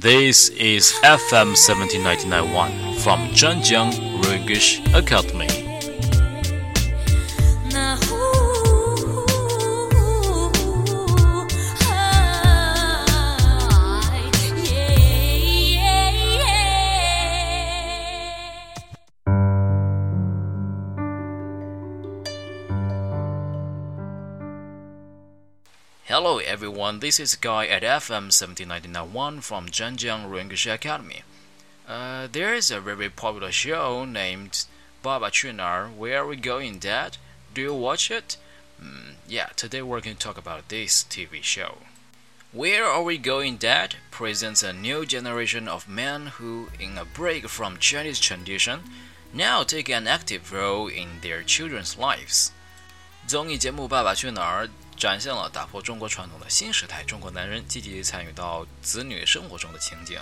This is FM 17991 from Zhanjiang English Academy. everyone, this is Guy at FM 1799.1 from Zhenjiang Rengashi Academy. Uh, there is a very popular show named Baba Qu Nar, Where Are We Going Dad? Do you watch it? Mm, yeah, today we're going to talk about this TV show. Where Are We Going Dad presents a new generation of men who, in a break from Chinese tradition, now take an active role in their children's lives. 综艺节目《爸爸去哪儿》展现了打破中国传统的新时代中国男人积极参与到子女生活中的情景。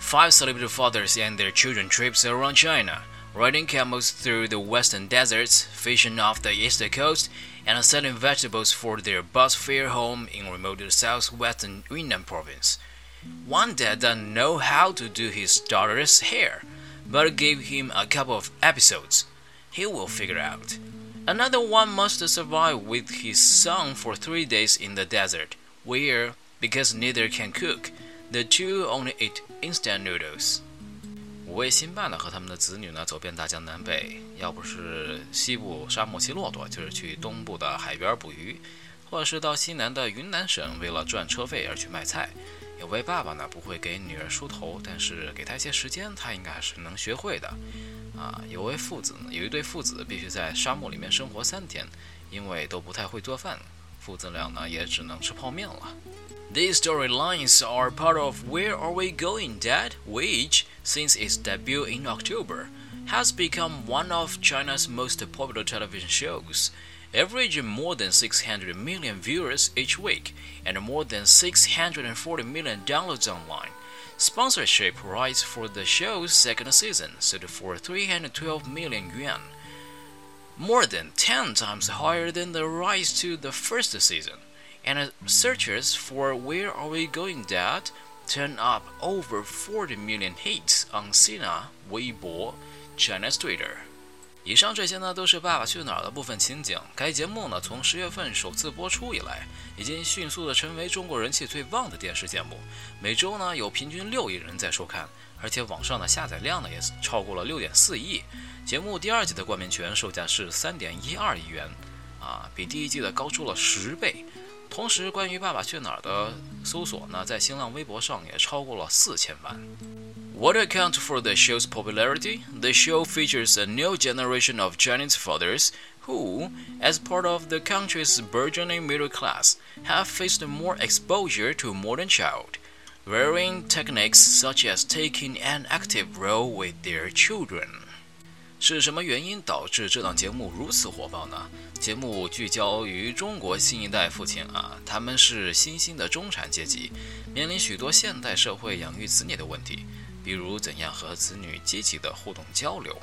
Five celebrity fathers and their children trips around China, riding camels through the western deserts, fishing off the eastern coast, and selling vegetables for their bus fare home in remote southwestern Yunnan province. One dad doesn't know how to do his daughter's hair, but gave him a couple of episodes. He will figure out. Another one must survive with his son for three days in the desert, where, because neither can cook, the two only eat instant noodles. 五位新爸呢和他们的子女呢走遍大江南北，要不是西部沙漠骑骆驼，就是去东部的海边捕鱼，或者是到西南的云南省为了赚车费而去卖菜。有位爸爸呢不会给女儿梳头，但是给她一些时间，她应该还是能学会的。啊，有位父子，有一对父子必须在沙漠里面生活三天，因为都不太会做饭，父子俩呢也只能吃泡面了。These storylines are part of Where Are We Going, Dad? which, since its debut in October, has become one of China's most popular television shows, averaging more than 600 million viewers each week and more than 640 million downloads online. Sponsorship rights for the show's second season sold for 312 million yuan, more than 10 times higher than the rights to the first season. And searches for Where Are We Going Dad turned up over 40 million hits on Sina, Weibo, China's Twitter. 以上这些呢，都是《爸爸去哪儿》的部分情景。该节目呢，从十月份首次播出以来，已经迅速的成为中国人气最旺的电视节目。每周呢，有平均六亿人在收看，而且网上的下载量呢，也超过了六点四亿。节目第二季的冠名权售价是三点一二亿元，啊，比第一季的高出了十倍。同时，关于《爸爸去哪儿》的搜索呢，在新浪微博上也超过了四千万。What accounts for the show's popularity? The show features a new generation of Chinese fathers who, as part of the country's burgeoning middle class, have faced more exposure to modern child, varying techniques such as taking an active role with their children. 是什么原因导致这档节目如此火爆呢？节目聚焦于中国新一代父亲啊，他们是新兴的中产阶级，面临许多现代社会养育子女的问题。比如怎样和子女积极的互动交流。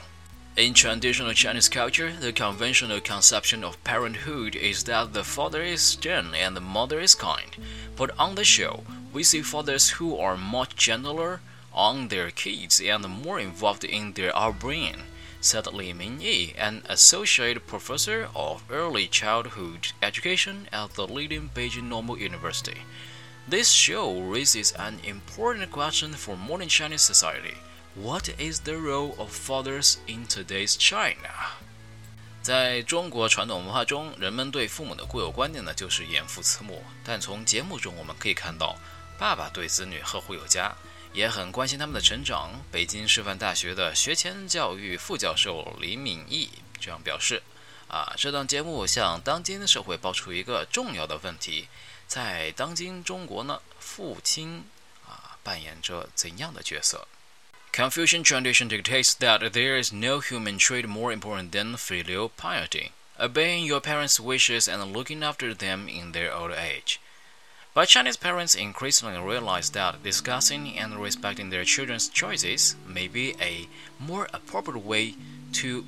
In traditional Chinese culture, the conventional conception of parenthood is that the father is stern and the mother is kind. But on the show, we see fathers who are much gentler on their kids and more involved in their upbringing, said Li Mingyi, an associate professor of early childhood education at the leading Beijing Normal University. This show raises an important question for modern Chinese society. What is the role of fathers in today's China? 在中国传统文化中，人们对父母的固有观念呢，就是严父慈母。但从节目中我们可以看到，爸爸对子女呵护有加， 也很关心他们的成长。北京师范大学的学前教育副教授李敏义这样表示：“啊，这档节目向当今社会爆出一个重要的问题。”在当今中国呢，父亲啊扮演着怎样的角色？Confucian tradition dictates that there is no human trait more important than filial piety, obeying your parents' wishes and looking after them in their old age. But Chinese parents increasingly realize that discussing and respecting their children's choices may be a more appropriate way to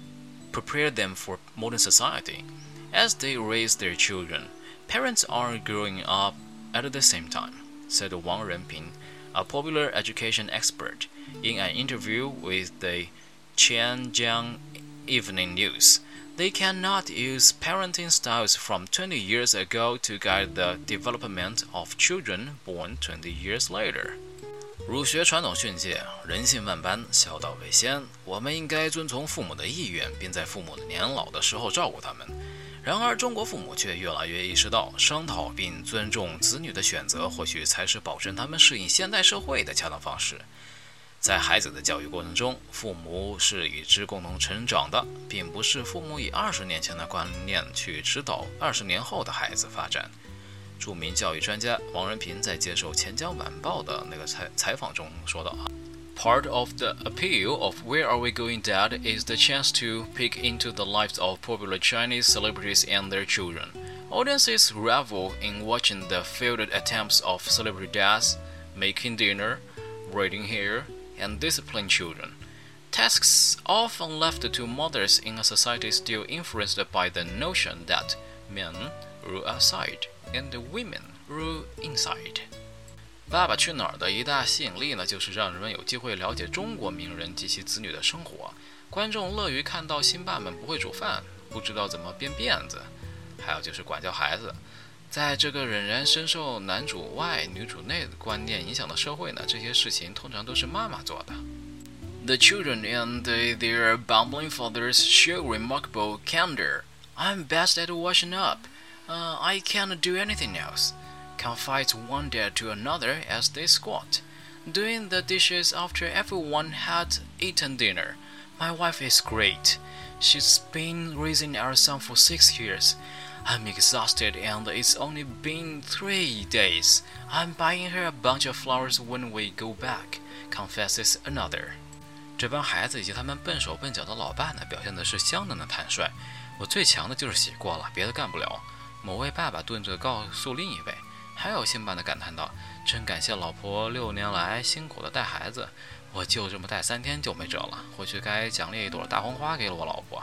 prepare them for modern society as they raise their children. Parents are growing up at the same time," said Wang Renping, a popular education expert, in an interview with the Qianjiang Evening News. They cannot use parenting styles from 20 years ago to guide the development of children born 20 years later. 儒学传统训诫：人性万般，孝道为先。我们应该遵从父母的意愿，并在父母年老的时候照顾他们。然而，中国父母却越来越意识到，商讨并尊重子女的选择，或许才是保证他们适应现代社会的恰当方式。在孩子的教育过程中，父母是与之共同成长的，并不是父母以二十年前的观念去指导二十年后的孩子发展。著名教育专家王仁平在接受《钱江晚报》的那个采采访中说道：“Part of the appeal of Where Are We Going, Dad? is the chance to peek into the lives of popular Chinese celebrities and their children. Audiences revel in watching the failed attempts of celebrity dads making dinner, braiding hair, and disciplining children. Tasks often left to mothers in a society still influenced by the notion that men rule outside.” And women rule inside。《爸爸去哪儿》的一大吸引力呢，就是让人们有机会了解中国名人及其子女的生活。观众乐于看到新爸们不会煮饭，不知道怎么编辫子，还有就是管教孩子。 在这个仍然深受男主外女主内的观念影响的社会呢，这些事情通常都是妈妈做的。The children and their bumbling fathers show remarkable candor. I'm best at washing up. Uh, I can't do anything else. Confides one dad to another as they squat, doing the dishes after everyone had eaten dinner. My wife is great. She's been raising our son for six years. I'm exhausted and it's only been three days. I'm buying her a bunch of flowers when we go back, confesses another. 这帮孩子以及他们笨手笨脚的老爸呢，表现的是相当的坦率。我最强的就是洗锅了，别的干不了。某位爸爸顿着告诉另一位，还有姓爸的感叹道：“真感谢老婆六年来辛苦的带孩子，我就这么带三天就没辙了，回去该奖励一朵大红花给了我老婆。”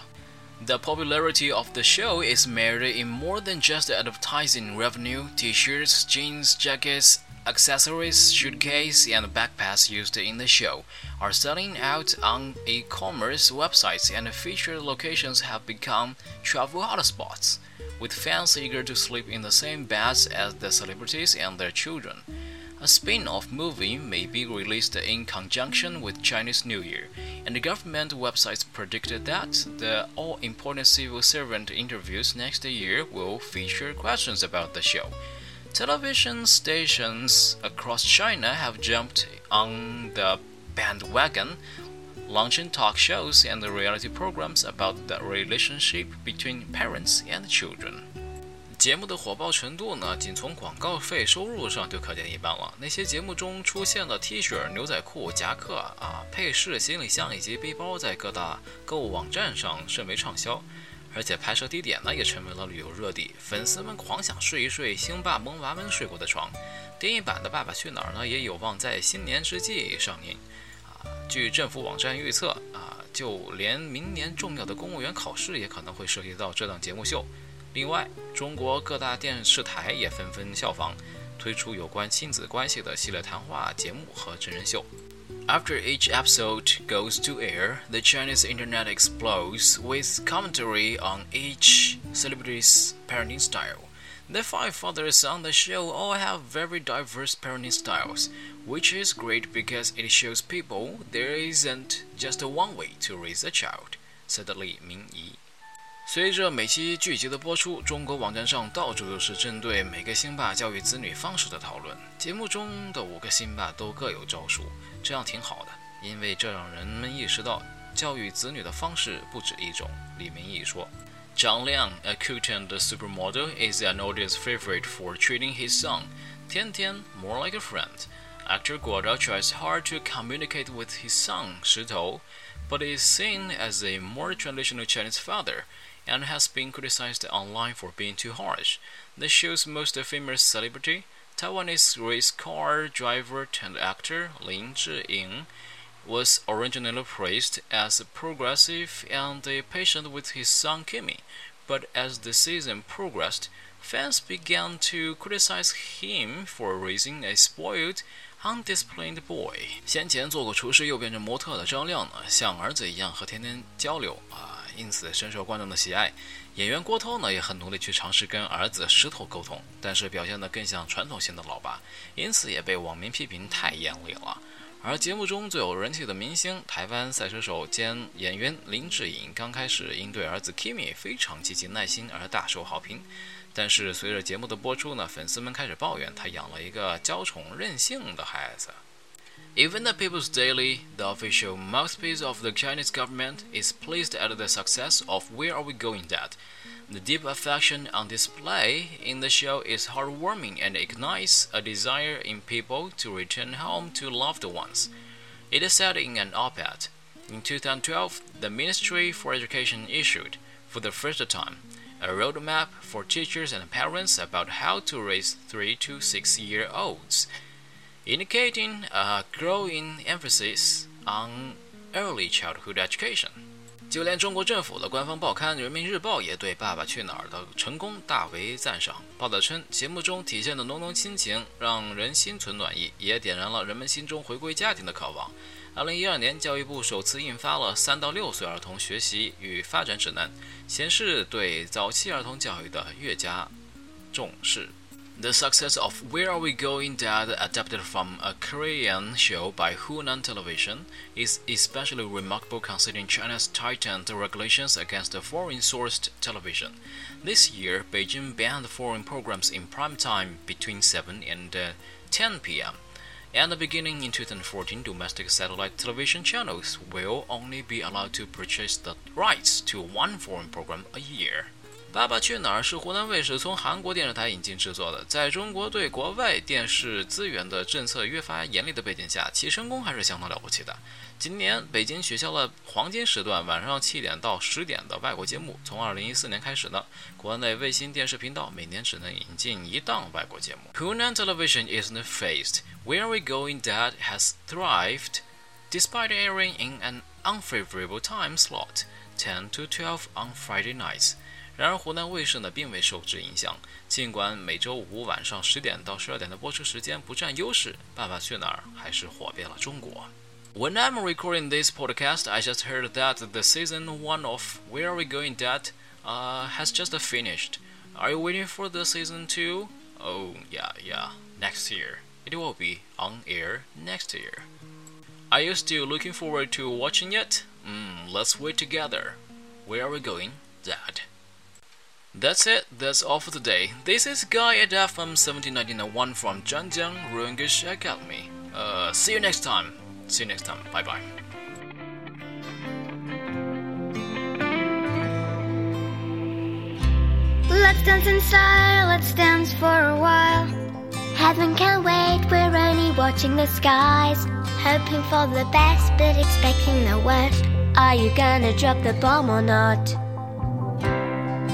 The popularity of the show is measured in more than just advertising revenue. T-shirts, jeans, jackets, accessories, suitcase, and backpacks used in the show are selling out on e-commerce websites, and featured locations have become travel hotspots with fans eager to sleep in the same beds as the celebrities and their children. A spin off movie may be released in conjunction with Chinese New Year, and the government websites predicted that the all important civil servant interviews next year will feature questions about the show. Television stations across China have jumped on the bandwagon launching talk shows and reality programs about the relationship between parents and children。节目的火爆程度呢，仅从广告费收入上就可见一斑了。那些节目中出现的 T 恤、牛仔裤、夹克啊、配饰、行李箱以及背包，在各大购物网站上甚为畅销，而且拍摄地点呢也成为了旅游热地，粉丝们狂想睡一睡星爸萌娃们睡过的床。电影版的《爸爸去哪儿》呢，也有望在新年之际上映。啊据政府网站预测，啊，就连明年重要的公务员考试也可能会涉及到这档节目秀。另外，中国各大电视台也纷纷效仿，推出有关亲子关系的系列谈话节目和真人秀。After each episode goes to air, the Chinese internet explodes with commentary on each celebrity's parenting style. The five fathers on the show all have very diverse parenting styles, which is great because it shows people there isn't just one way to raise a child," said Li Mingyi. 随着每期剧集的播出，中国网站上到处都是针对每个星爸教育子女方式的讨论。节目中的五个星爸都各有招数，这样挺好的，因为这让人们意识到教育子女的方式不止一种。李明义说。Zhang Liang, a and supermodel, is an audience favorite for treating his son, Tian Tian, more like a friend. Actor Guo Zhao tries hard to communicate with his son, Shi Tou, but is seen as a more traditional Chinese father and has been criticized online for being too harsh. The show's most famous celebrity, Taiwanese race car driver turned actor Lin Zhiying, was originally praised as progressive and patient with his son Kimi, but as the season progressed, fans began to criticize him for raising a spoiled, undisciplined boy。先前做过厨师又变成模特的张亮呢，像儿子一样和天天交流啊， 因此深受观众的喜爱。演员郭涛呢也很努力去尝试跟儿子石头沟通，但是表现得更像传统型的老爸，因此也被网民批评太严厉了。而节目中最有人气的明星，台湾赛车手兼演员林志颖，刚开始因对儿子 Kimi 非常积极耐心而大受好评。但是随着节目的播出呢，粉丝们开始抱怨他养了一个娇宠任性的孩子。Even the People's Daily, the official mouthpiece of the Chinese government, is pleased at the success of Where Are We Going Dad. The deep affection on display in the show is heartwarming and ignites a desire in people to return home to loved ones. It is said in an op ed. In 2012, the Ministry for Education issued, for the first time, a roadmap for teachers and parents about how to raise 3 to 6 year olds, indicating a growing emphasis on early childhood education. 就连中国政府的官方报刊《人民日报》也对《爸爸去哪儿》的成功大为赞赏。报道称，节目中体现的浓浓亲情让人心存暖意，也点燃了人们心中回归家庭的渴望。二零一二年，教育部首次印发了三到六岁儿童学习与发展指南，显示对早期儿童教育的越加重视。The success of Where Are We Going Dad, adapted from a Korean show by Hunan Television, is especially remarkable considering China's tightened regulations against foreign sourced television. This year, Beijing banned foreign programs in prime time between 7 and uh, 10 p.m. And beginning in 2014, domestic satellite television channels will only be allowed to purchase the rights to one foreign program a year.《爸爸去哪儿》是湖南卫视从韩国电视台引进制作的，在中国对国外电视资源的政策越发严厉的背景下，其成功还是相当了不起的。今年北京取消了黄金时段晚上七点到十点的外国节目，从二零一四年开始呢，国内卫星电视频道每年只能引进一档外国节目。Hunan Television isn't phased. Where Are We going that has thrived, despite airing in an unfavorable time slot, ten to twelve on Friday nights. 然而，湖南卫视呢并未受之影响。尽管每周五晚上十点到十二点的播出时间不占优势，《爸爸去哪儿》还是火遍了中国。When I'm recording this podcast, I just heard that the season one of Where Are We Going, Dad? Uh, has just finished. Are you waiting for the season two? Oh yeah, yeah. Next year, it will be on air next year. Are you still looking forward to watching it? Mm, let's wait together. Where are we going, Dad? That's it, that's all for today. This is Guy at FM 1791 from Zhanjiang Rungish Academy. Uh, see you next time. See you next time. Bye bye. Let's dance inside, let's dance for a while. Heaven can't wait, we're only watching the skies. Hoping for the best, but expecting the worst. Are you gonna drop the bomb or not?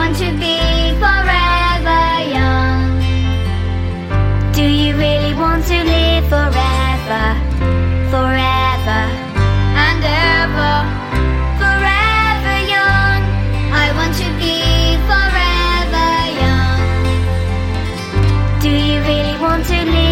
Want to be forever young. Do you really want to live forever? Forever and ever. Forever young. I want to be forever young. Do you really want to live